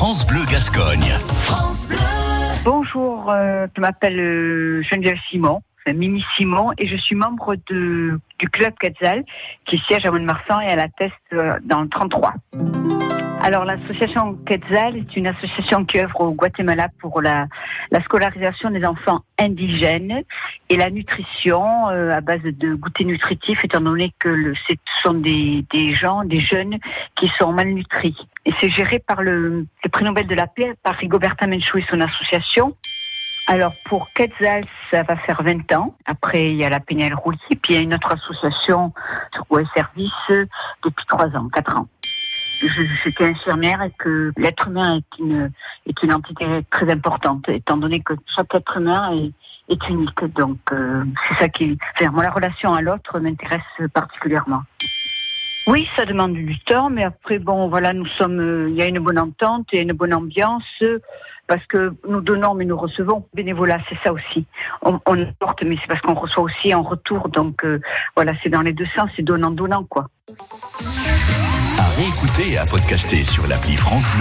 France Bleu Gascogne. Bonjour, euh, je m'appelle euh, Geneviève Simon, enfin, Mimi Simon, et je suis membre de, du club Quetzal qui siège à Mont-de-Marsan et à la Teste euh, dans le 33. Alors l'association Quetzal est une association qui œuvre au Guatemala pour la, la scolarisation des enfants indigènes et la nutrition euh, à base de goûters nutritifs, étant donné que le, ce sont des, des gens, des jeunes qui sont malnutris. Et c'est géré par le, le prix Nobel de la paix, par Rigoberta Menchú et son association. Alors pour Quetzal, ça va faire 20 ans. Après, il y a la Pénale Roulier, puis il y a une autre association sur Service depuis 3 ans, 4 ans. J'étais infirmière et que l'être humain est une, est une entité très importante, étant donné que chaque être humain est, est unique. Donc euh, c'est ça qui... Enfin, moi, la relation à l'autre m'intéresse particulièrement. Oui, ça demande du temps, mais après, bon, voilà, nous sommes, euh, il y a une bonne entente et une bonne ambiance, parce que nous donnons, mais nous recevons. Bénévolat, c'est ça aussi. On, on apporte, mais c'est parce qu'on reçoit aussi en retour. Donc, euh, voilà, c'est dans les deux sens, c'est donnant-donnant, quoi. Et à podcaster sur l'appli France Bleu.